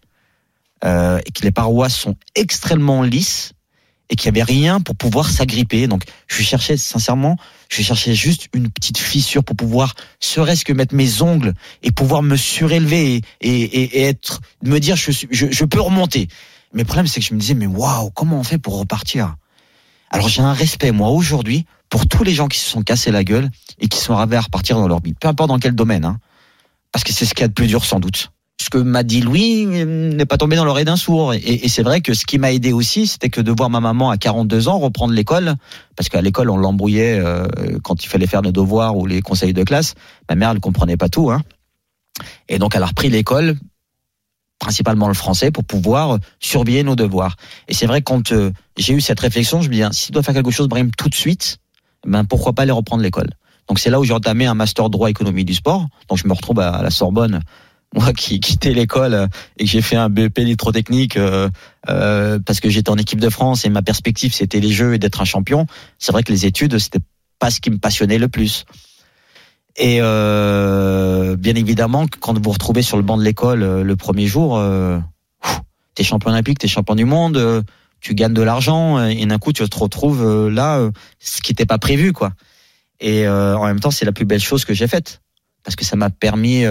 euh, et que les parois sont extrêmement lisses et qu'il n'y avait rien pour pouvoir s'agripper. Donc, je cherchais sincèrement, je cherchais juste une petite fissure pour pouvoir, serait-ce que mettre mes ongles et pouvoir me surélever et, et, et être, me dire, je, je, je peux remonter. Mais le problème, c'est que je me disais, mais waouh, comment on fait pour repartir? Alors, j'ai un respect, moi, aujourd'hui, pour tous les gens qui se sont cassés la gueule et qui sont arrivés à repartir dans leur vie, peu importe dans quel domaine, hein, parce que c'est ce qu'il y a de plus dur sans doute. Ce que m'a dit Louis n'est pas tombé dans l'oreille d'un sourd. Et, et c'est vrai que ce qui m'a aidé aussi, c'était que de voir ma maman à 42 ans reprendre l'école, parce qu'à l'école on l'embrouillait euh, quand il fallait faire nos devoirs ou les conseils de classe. Ma mère elle comprenait pas tout, hein. Et donc elle a repris l'école, principalement le français, pour pouvoir surveiller nos devoirs. Et c'est vrai que quand euh, j'ai eu cette réflexion, je me dis, hein, si tu dois faire quelque chose, Brahim, tout de suite, ben pourquoi pas aller reprendre l'école? Donc c'est là où j'ai entamé un master droit économie du sport. Donc je me retrouve à la Sorbonne, moi qui quittais l'école et que j'ai fait un BEP électrotechnique euh, euh, parce que j'étais en équipe de France et ma perspective c'était les Jeux et d'être un champion. C'est vrai que les études c'était pas ce qui me passionnait le plus. Et euh, bien évidemment, quand vous vous retrouvez sur le banc de l'école euh, le premier jour, euh, t'es champion olympique, t'es champion du monde, euh, tu gagnes de l'argent et d'un coup tu te retrouves là, ce qui n'était pas prévu quoi. Et en même temps, c'est la plus belle chose que j'ai faite parce que ça m'a permis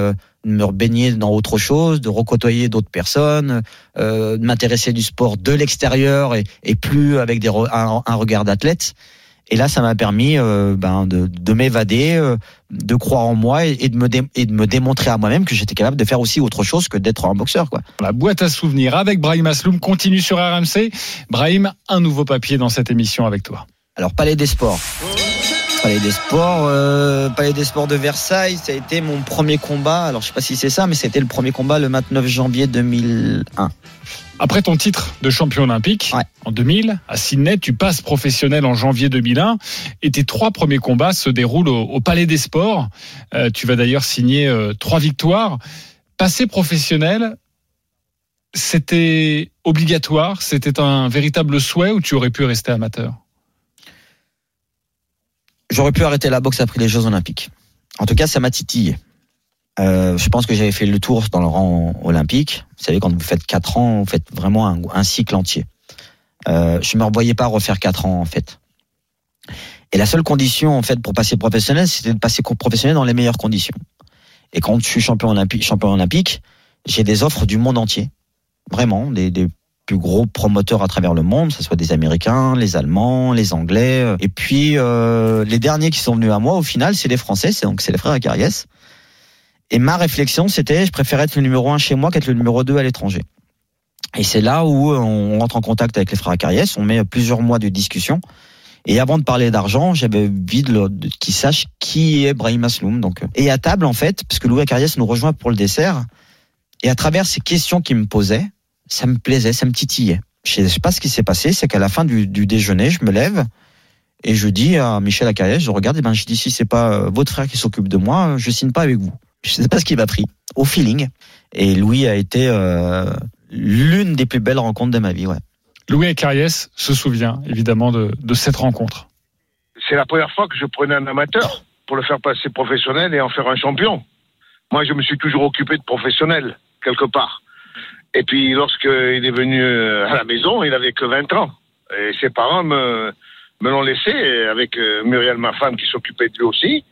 de me baigner dans autre chose, de recôtoyer d'autres personnes, euh, de m'intéresser du sport de l'extérieur et, et, plus avec des, un, un regard d'athlète. Et là, ça m'a permis euh, ben, de, de m'évader, euh, de croire en moi et, et, de me dé, et de me démontrer à moi-même que j'étais capable de faire aussi autre chose que d'être un boxeur. Quoi. La boîte à souvenirs avec Brahim Asloum continue sur RMC. Brahim, un nouveau papier dans cette émission avec toi. Alors, Palais des Sports. Palais des Sports, euh, Palais des Sports de Versailles, ça a été mon premier combat. Alors je sais pas si c'est ça, mais c'était le premier combat le 29 janvier 2001. Après ton titre de champion olympique Ouais. en 2000 à Sydney, tu passes professionnel en janvier 2001 et tes trois premiers combats se déroulent au, au Palais des Sports. Euh, tu vas d'ailleurs signer euh, trois victoires. Passer professionnel, c'était obligatoire, c'était un véritable souhait ou tu aurais pu rester amateur? J'aurais pu arrêter la boxe après les Jeux Olympiques. En tout cas, ça m'a titillé. Euh, je pense que j'avais fait le tour dans le rang olympique. Vous savez, quand vous faites 4 ans, vous faites vraiment un, cycle entier. Euh, je me revoyais pas refaire 4 ans, en fait. Et la seule condition, en fait, pour passer professionnel, c'était de passer professionnel dans les meilleures conditions. Et quand je suis champion olympique, champion olympique, j'ai des offres du monde entier. Vraiment, des plus gros promoteurs à travers le monde, que ce soit des Américains, les Allemands, les Anglais. Et puis, euh, les derniers qui sont venus à moi, au final, c'est les Français, c'est donc c'est les frères Acariès. Et ma réflexion, c'était, je préférais être le numéro un chez moi qu'être le numéro 2 à l'étranger. Et c'est là où on rentre en contact avec les frères Acariès, on met plusieurs mois de discussion. Et avant de parler d'argent, j'avais envie qu'ils sachent qui est Brahim Asloum. Donc, euh, et à table, en fait, parce que Louis Acariès nous rejoint pour le dessert, et à travers ces questions qu'il me posait, ça me plaisait, ça me titillait. Je sais pas ce qui s'est passé, c'est qu'à la fin du, du déjeuner, je me lève et je dis à Michel Acariès, je regarde, et ben je dis si c'est pas euh, votre frère qui s'occupe de moi, je signe pas avec vous. Je sais pas ce qui m'a pris, au feeling. Et Louis a été euh, l'une des plus belles rencontres de ma vie, ouais. Louis Acariès se souvient évidemment de, de cette rencontre. C'est la première fois que je prenais un amateur pour le faire passer professionnel et en faire un champion. Moi, je me suis toujours occupé de professionnel, quelque part. Et puis, lorsqu'il est venu euh, à la maison, il avait que 20 ans. Et ses parents me, me l'ont laissé, avec euh, Muriel, ma femme, qui s'occupait de lui aussi,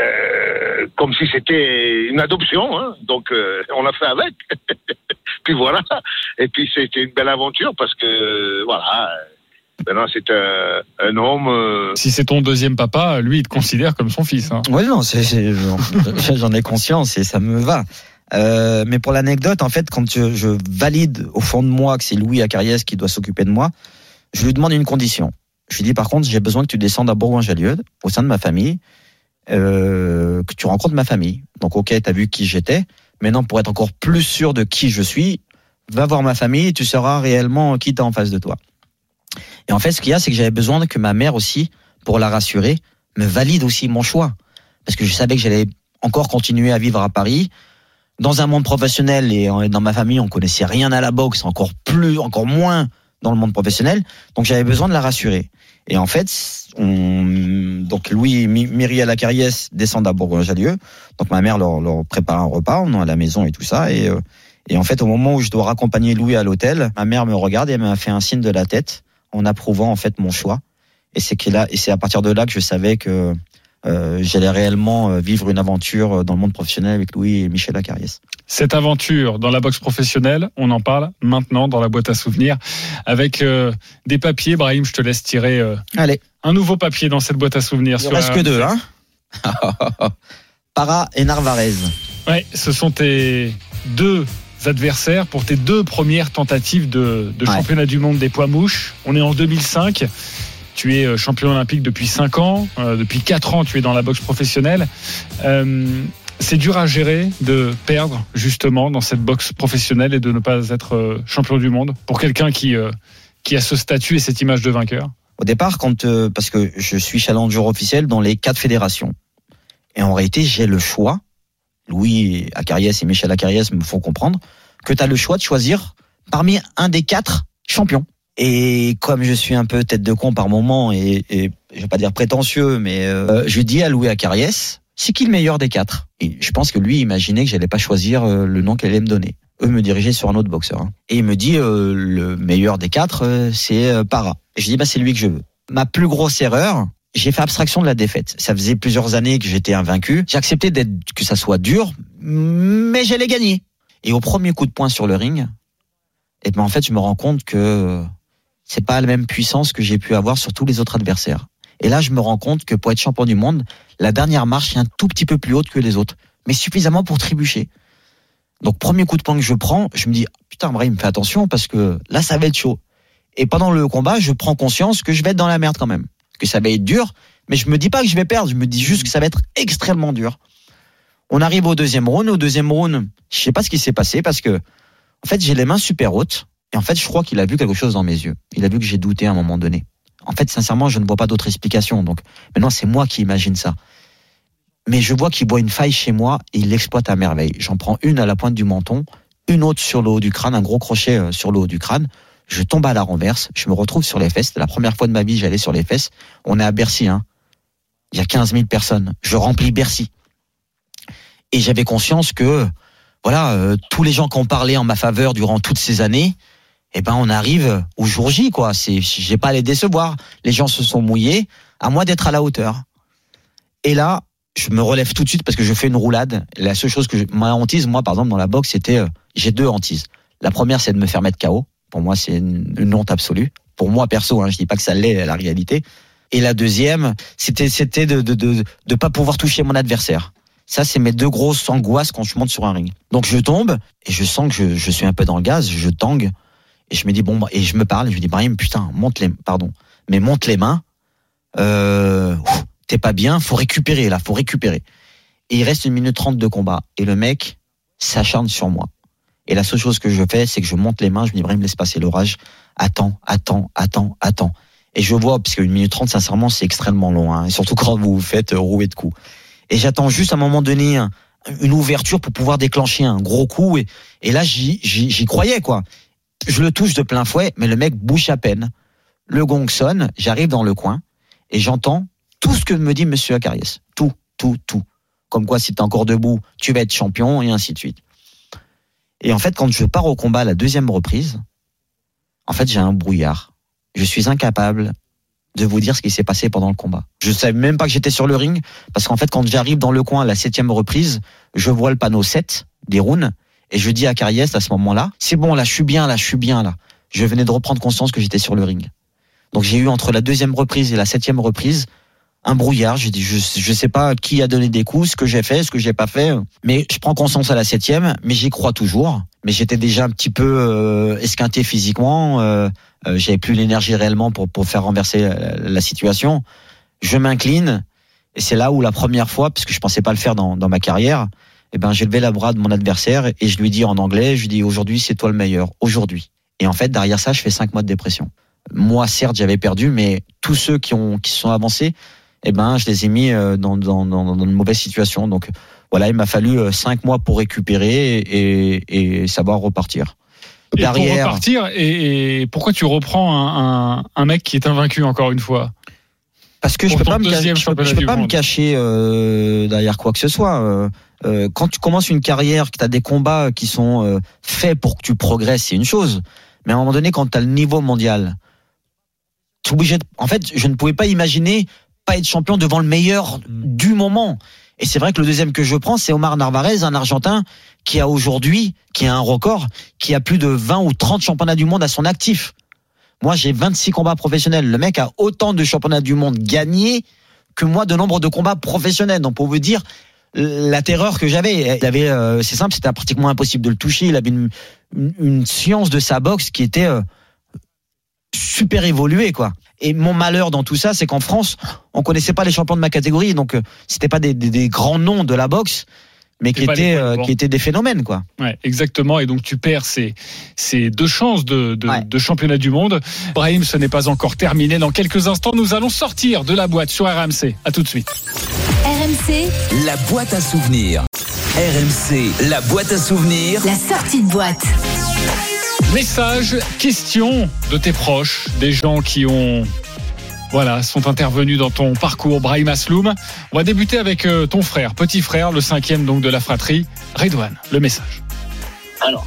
euh, comme si c'était une adoption. Hein. Donc, euh, on l'a fait avec. puis voilà. Et puis, c'était une belle aventure parce que, voilà, maintenant, c'est un, un homme... euh, Si c'est ton deuxième papa, lui, il te considère comme son fils. hein. Oui, non, j'en ai conscience et ça me va. Euh, mais pour l'anecdote, en fait, quand je, valide au fond de moi que c'est Louis Acariès qui doit s'occuper de moi, je lui demande une condition. Je lui dis par contre, j'ai besoin que tu descendes à Bourgoin-Jallieu, au sein de ma famille, euh, que tu rencontres ma famille. Donc, ok, t'as vu qui j'étais. Maintenant, pour être encore plus sûr de qui je suis, va voir ma famille tu sauras réellement qui t'as en face de toi. Et en fait, ce qu'il y a, c'est que j'avais besoin que ma mère aussi, pour la rassurer, me valide aussi mon choix. Parce que je savais que j'allais encore continuer à vivre à Paris. Dans un monde professionnel et dans ma famille, on connaissait rien à la boxe, encore plus, encore moins dans le monde professionnel. Donc j'avais besoin de la rassurer. Et en fait, on, donc Louis et Myriel Acariès descendent à Bourgoin-Jallieu. Donc ma mère leur, leur prépare un repas, on est à la maison et tout ça. Et, euh, et en fait, au moment où je dois raccompagner Louis à l'hôtel, ma mère me regarde et elle m'a fait un signe de la tête en approuvant en fait mon choix. Et c'est là, et c'est à partir de là que je savais que euh, j'allais réellement euh, vivre une aventure dans le monde professionnel avec Louis et Michel Acariès. Cette aventure dans la boxe professionnelle, on en parle maintenant dans la boîte à souvenirs avec euh, des papiers. Brahim, je te laisse tirer euh, Allez, un nouveau papier dans cette boîte à souvenirs. il sur reste que deux, hein Para et Narvarez. Ouais, ce sont tes deux adversaires pour tes deux premières tentatives de, de Ouais. championnat du monde des poids mouches. On est en 2005. Tu es euh, champion olympique depuis 5 ans. Euh, depuis 4 ans, tu es dans la boxe professionnelle. Euh, c'est dur à gérer de perdre justement dans cette boxe professionnelle et de ne pas être champion du monde pour quelqu'un qui, qui a ce statut et cette image de vainqueur? Au départ, quand parce que je suis challenger officiel dans les quatre fédérations. Et en réalité, j'ai le choix. Louis Acariès et Michel Acariès me font comprendre que tu as le choix de choisir parmi un des quatre champions. Et comme je suis un peu tête de con par moment et, et je vais pas dire prétentieux, mais euh, je dis à Louis Acariès, c'est qui le meilleur des quatre? Et je pense que lui imaginait que j'allais pas choisir euh, le nom qu'elle allait me donner. Eux me dirigeaient sur un autre boxeur. hein. Et il me dit euh, le meilleur des quatre, euh, c'est euh, Para. Et je dis bah c'est lui que je veux. Ma plus grosse erreur, j'ai fait abstraction de la défaite. Ça faisait plusieurs années que j'étais invaincu. J'ai accepté d'être que ça soit dur, mais j'allais gagner. Et au premier coup de poing sur le ring, et ben en fait je me rends compte que c'est pas la même puissance que j'ai pu avoir sur tous les autres adversaires. Et là je me rends compte que pour être champion du monde, la dernière marche est un tout petit peu plus haute que les autres, mais suffisamment pour trébucher. Donc premier coup de poing que je prends, je me dis putain Brahim fais attention parce que là ça va être chaud. Et pendant le combat, je prends conscience que je vais être dans la merde quand même, que ça va être dur, Mais je me dis pas que je vais perdre, je me dis juste que ça va être extrêmement dur. On arrive au deuxième round. Au deuxième round, je sais pas ce qui s'est passé parce que, en fait, j'ai les mains super hautes. Et en fait, je crois qu'il a vu quelque chose dans mes yeux. Il a vu que j'ai douté à un moment donné. En fait, sincèrement, je ne vois pas d'autre explication. Donc, maintenant, c'est moi qui imagine ça. Mais je vois qu'il voit une faille chez moi et il l'exploite à merveille. J'en prends une à la pointe du menton, une autre sur le haut du crâne, un gros crochet euh, sur le haut du crâne. Je tombe à la renverse, je me retrouve sur les fesses. C'était la première fois de ma vie j'allais sur les fesses. On est à Bercy, hein. Il y a 15 000 personnes. Je remplis Bercy. Et j'avais conscience que, voilà, euh, tous les gens qui ont parlé en ma faveur durant toutes ces années, eh ben, on arrive au jour J, quoi. C'est, j'ai pas à les décevoir. Les gens se sont mouillés. À moi d'être à la hauteur. Et là, je me relève tout de suite parce que je fais une roulade. La seule chose que je, ma hantise, moi, par exemple, dans la boxe, c'était, euh, j'ai deux hantises. La première, c'est de me faire mettre KO. Pour moi, c'est une, une honte absolue. Pour moi, perso, hein, je dis pas que ça l'est la réalité. Et la deuxième, c'était, c'était de, de, de, de pas pouvoir toucher mon adversaire. Ça, c'est mes deux grosses angoisses quand je monte sur un ring. Donc, je tombe et je sens que je, je suis un peu dans le gaz, je tangue. Et je me dis, bon, bah, et je me parle, je me dis, Brahim, putain, monte les, pardon, mais monte les mains. Euh, t'es pas bien, faut récupérer là, faut récupérer. Et il reste une minute trente de combat. Et le mec s'acharne sur moi. Et la seule chose que je fais, c'est que je monte les mains, je me dis, Brahim, laisse passer l'orage. Attends, attends, attends, attends. Et je vois, parce qu'une minute trente, sincèrement, c'est extrêmement long, hein, surtout quand vous vous faites euh, rouer de coups. Et j'attends juste à un moment donné un- une ouverture pour pouvoir déclencher un gros coup. Et, et là, j'y croyais, quoi. Je le touche de plein fouet, mais le mec bouge à peine. Le gong sonne, j'arrive dans le coin et j'entends tout ce que me dit Monsieur Acariès. Tout, tout, tout. Comme quoi, si t'es encore debout, tu vas être champion et ainsi de suite. Et en fait, quand je pars au combat la deuxième reprise, en fait, j'ai un brouillard. Je suis incapable de vous dire ce qui s'est passé pendant le combat. Je savais même pas que j'étais sur le ring parce qu'en fait, quand j'arrive dans le coin à la septième reprise, je vois le panneau 7 des rounds et je dis à Cariès à ce moment-là, c'est bon, là, je suis bien, là, je suis bien, là. Je venais de reprendre conscience que j'étais sur le ring. Donc j'ai eu entre la deuxième reprise et la septième reprise un brouillard. J'ai dit, je, je sais pas qui a donné des coups, ce que j'ai fait, ce que j'ai pas fait, mais je prends conscience à la septième, mais j'y crois toujours. Mais j'étais déjà un petit peu euh, esquinté physiquement. Euh, euh, J'avais plus l'énergie réellement pour pour faire renverser la, la situation. Je m'incline et c'est là où la première fois, parce que je pensais pas le faire dans, dans ma carrière, eh ben j'ai levé la bras de mon adversaire et je lui dis en anglais, je lui dis aujourd'hui c'est toi le meilleur, aujourd'hui. Et en fait derrière ça, je fais cinq mois de dépression. Moi certes j'avais perdu, mais tous ceux qui ont qui se sont avancés, eh ben je les ai mis euh, dans dans dans, dans une mauvaise situation. Donc voilà, il m'a fallu euh, cinq mois pour récupérer et, et savoir repartir. Et pour Derrière, repartir, et, et pourquoi tu reprends un, un, un mec qui est invaincu encore une fois? Parce que je peux pas me deuxième cacher, je peux, je pas me cacher euh, derrière quoi que ce soit. Euh, euh, quand tu commences une carrière, que tu as des combats qui sont euh, faits pour que tu progresses, c'est une chose. Mais à un moment donné, quand tu as le niveau mondial, tu es obligé de... En fait, je ne pouvais pas imaginer pas être champion devant le meilleur du moment. Et c'est vrai que le deuxième que je prends, c'est Omar Narvarez, un Argentin qui a aujourd'hui, qui a un record, qui a plus de 20 ou 30 championnats du monde à son actif. Moi, j'ai 26 combats professionnels. Le mec a autant de championnats du monde gagnés que moi de nombre de combats professionnels. Donc, pour vous dire la terreur que j'avais, il avait, euh, c'est simple, c'était pratiquement impossible de le toucher. Il avait une, une, science de sa boxe qui était euh, super évoluée, quoi. Et mon malheur dans tout ça, c'est qu'en France, on connaissait pas les champions de ma catégorie, donc euh, c'était pas des, des grands noms de la boxe, mais qui étaient, euh, qui étaient des phénomènes, quoi. Ouais, exactement. Et donc tu perds ces, ces deux chances de, de, Ouais. de championnat du monde. Brahim, ce n'est pas encore terminé. Dans quelques instants, nous allons sortir de la boîte sur RMC. À tout de suite. RMC, La boîte à souvenirs. RMC, la boîte à souvenirs. la sortie de boîte. Message, question de tes proches, des gens qui ont voilà, sont intervenus dans ton parcours, Brahim Asloum. On va débuter avec euh, ton frère, petit frère, le cinquième donc de la fratrie, Redouane. Le message. Alors,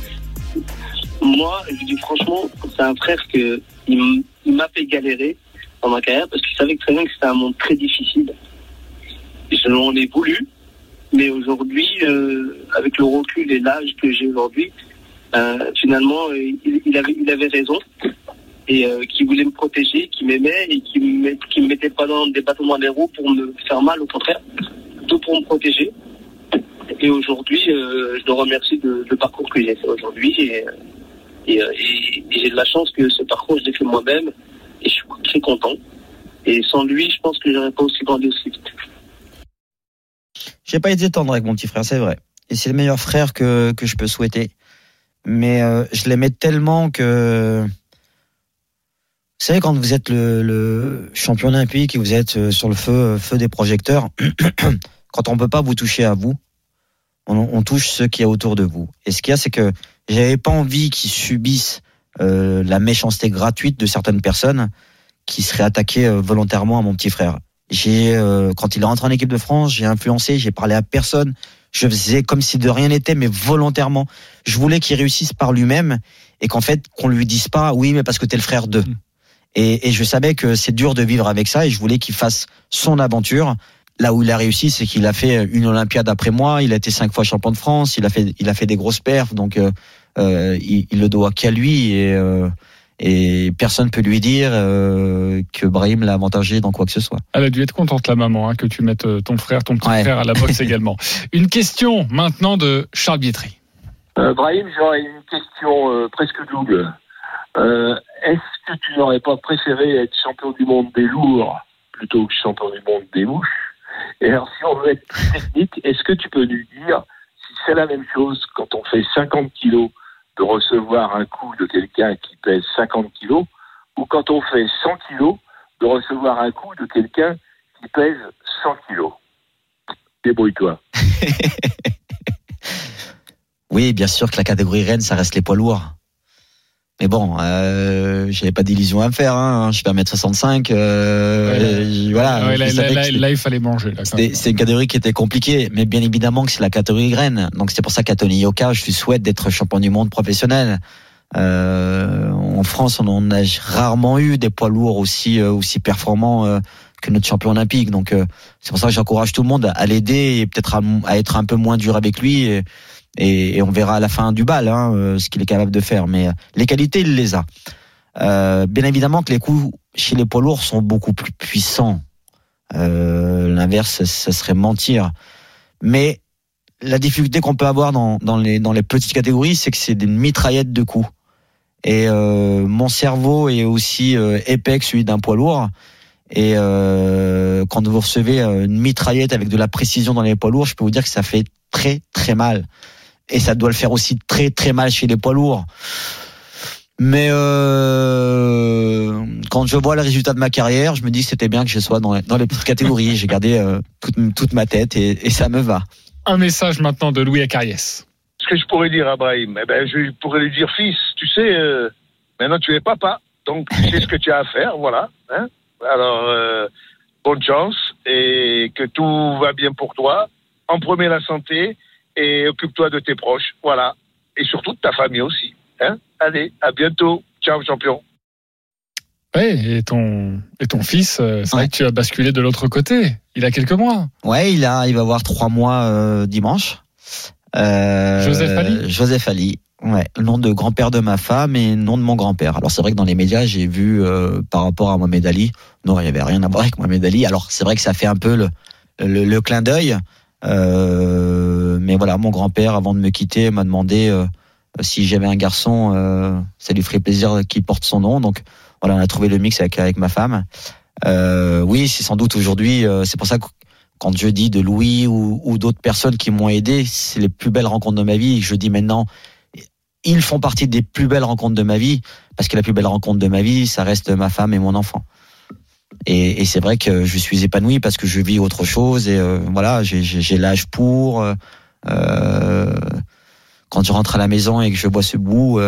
moi, je dis franchement, c'est un frère que il m'a fait galérer dans ma carrière parce qu'il savait très bien que c'était un monde très difficile. Je l'en voulu, mais aujourd'hui, euh, avec le recul et l'âge que j'ai aujourd'hui, euh, finalement, il avait raison et euh, qui voulait me protéger, qui m'aimait et qui me, me mettait pas dans des bâtons dans pour me faire mal, au contraire, plutôt pour me protéger. Et aujourd'hui, euh, je le remercie de, de parcours que j'ai fait aujourd'hui. Et, et, euh, et- et j'ai de la chance que ce parcours, je l'ai fait moi-même. Et je suis très content. Et sans lui, je pense que j'aurais pas aussi grandi aussi vite. J'ai pas été tendre avec mon petit frère, c'est vrai. Et c'est le meilleur frère que, que je peux souhaiter. Mais euh, je l'aimais tellement que. Vous savez, quand vous êtes le, le champion olympique et vous êtes euh, sur le feu, feu des projecteurs, quand on peut pas vous toucher à vous, on, on touche ceux qui est autour de vous. Et ce qu'il y a, c'est que j'avais pas envie qu'ils subissent euh, la méchanceté gratuite de certaines personnes qui seraient attaquées euh, volontairement à mon petit frère. J'ai, euh, quand il est rentré en équipe de France, j'ai influencé, j'ai parlé à personne. Je faisais comme si de rien n'était, mais volontairement. Je voulais qu'il réussisse par lui-même et qu'en fait, qu'on lui dise pas, oui, mais parce que t'es le frère d'eux. Et, et je savais que c'est dur de vivre avec ça et je voulais qu'il fasse son aventure. Là où il a réussi, c'est qu'il a fait une Olympiade après moi. Il a été cinq fois champion de France. Il a fait, il a fait des grosses perfs. Donc, euh, euh, il, il le doit qu'à lui et, euh, et personne peut lui dire euh, que Brahim l'a avantagé dans quoi que ce soit. Elle a dû être contente, la maman, hein, que tu mettes ton frère, ton petit Ouais. frère à la boxe également. Une question maintenant de Charles Bietri. Euh, Brahim, j'aurais une question euh, presque double. Euh, Est-ce que tu n'aurais pas préféré être champion du monde des lourds plutôt que champion du monde des mouches Et alors, si on veut être plus technique, est-ce que tu peux nous dire si c'est la même chose quand on fait 50 kilos de recevoir un coup de quelqu'un qui pèse 50 kilos ou quand on fait 100 kilos de recevoir un coup de quelqu'un qui pèse 100 kilos? Débrouille-toi. Oui, bien sûr que la catégorie reine, ça reste les poids lourds. Mais bon, euh, j'avais pas d'illusion à me faire. Hein. Je suis à 1m65. Euh, Ouais, et voilà. Ouais, je là, là, il fallait manger. C'est une catégorie qui était compliquée, mais bien évidemment que c'est la catégorie graine. Donc c'est pour ça qu'à Tony Yoka, je lui souhaite d'être champion du monde professionnel. Euh, en France, on en a rarement eu des poids lourds aussi euh, aussi performants euh, que notre champion olympique. Donc euh, c'est pour ça que j'encourage tout le monde à l'aider et peut-être à, à être un peu moins dur avec lui. Et, et, on verra à la fin du bal hein, euh, ce qu'il est capable de faire. Mais euh, les qualités, il les a. Euh, bien évidemment que les coups chez les poids lourds sont beaucoup plus puissants. L'inverse, ce serait mentir. Mais la difficulté qu'on peut avoir dans, les, petites catégories, c'est que c'est des mitraillettes de coups. Et mon cerveau est aussi épais que celui d'un poids lourd. Et quand vous recevez une mitraillette avec de la précision dans les poids lourds, je peux vous dire que ça fait très très mal. Et ça doit le faire aussi très très mal chez les poids lourds. Mais euh, quand je vois le résultat de ma carrière, je me dis que c'était bien que je sois dans, dans les petites catégories. J'ai gardé euh, toute, toute ma tête et, et ça me va. Un message maintenant de Louis Acariès. Ce que je pourrais dire à Brahim, eh ben, je pourrais lui dire, fils, tu sais, euh, maintenant tu es papa, donc tu sais ce que tu as à faire, voilà. Hein Alors, euh, bonne chance et que tout va bien pour toi. En premier la santé et occupe-toi de tes proches, voilà. Et surtout de ta famille aussi. Hein Allez, à bientôt. Ciao, champion. Ouais, et ton, et ton fils, euh, c'est Ouais. vrai que tu as basculé de l'autre côté. Il a quelques mois. Ouais, il a, il va avoir trois mois euh, dimanche. Euh, Joseph Ali Joseph Ali. Ouais, le nom de grand-père de ma femme et le nom de mon grand-père. Alors c'est vrai que dans les médias, j'ai vu euh, par rapport à Mohamed Ali, non, il y avait rien à voir avec Mohamed Ali. Alors c'est vrai que ça fait un peu le, le, le clin d'œil. Euh, mais voilà, mon grand-père, avant de me quitter, m'a demandé euh, si j'avais un garçon, euh, ça lui ferait plaisir qu'il porte son nom. Donc voilà, on a trouvé le mix avec, ma femme. Oui, c'est sans doute aujourd'hui. c'est pour ça que quand je dis de Louis ou, ou d'autres personnes qui m'ont aidé, c'est les plus belles rencontres de ma vie. Je dis maintenant, ils font partie des plus belles rencontres de ma vie, parce que la plus belle rencontre de ma vie, ça reste ma femme et mon enfant. Et, c'est vrai que je suis épanoui parce que je vis autre chose et euh, voilà, j'ai- l'âge pour. euh, euh, quand je rentre à la maison et que je bois ce bout,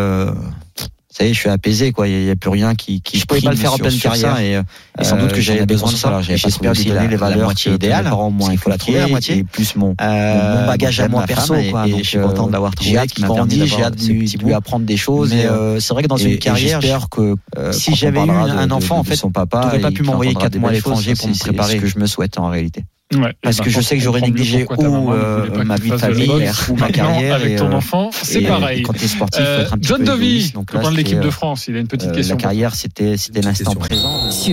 ça y est, je suis apaisé quoi. Il y, a plus rien qui. qui je pouvais pas le faire en pleine carrière et, et, et sans doute que j'avais besoin de ça. Et J'espère lui donner la- les la valeurs moitié que mes idéales. parents m'ont Il faut la trouver la moitié. Et plus mon, euh, mon bagage à moi perso quoi. euh, Donc, je suis content de l'avoir trouvé. J'ai hâte qu'il grandisse, j'ai hâte de lui, apprendre des choses. Mais, Mais euh, c'est vrai que dans une carrière, j'espère que si j'avais eu un enfant, en fait, son papa, j'aurais pas pu m'envoyer quatre mois à l'étranger pour me préparer. Ce que je me souhaite en réalité. Ouais, Parce ben, que je sais que j'aurais négligé ou euh, ma tu vie de famille ou ma carrière. Avec et, ton euh, enfant, c'est pareil. Quand t'es sportif, faut Euh, être un petit John là, de l'équipe c'était, de France, il a une petite euh, question. La carrière, c'était l'instant présent. Sur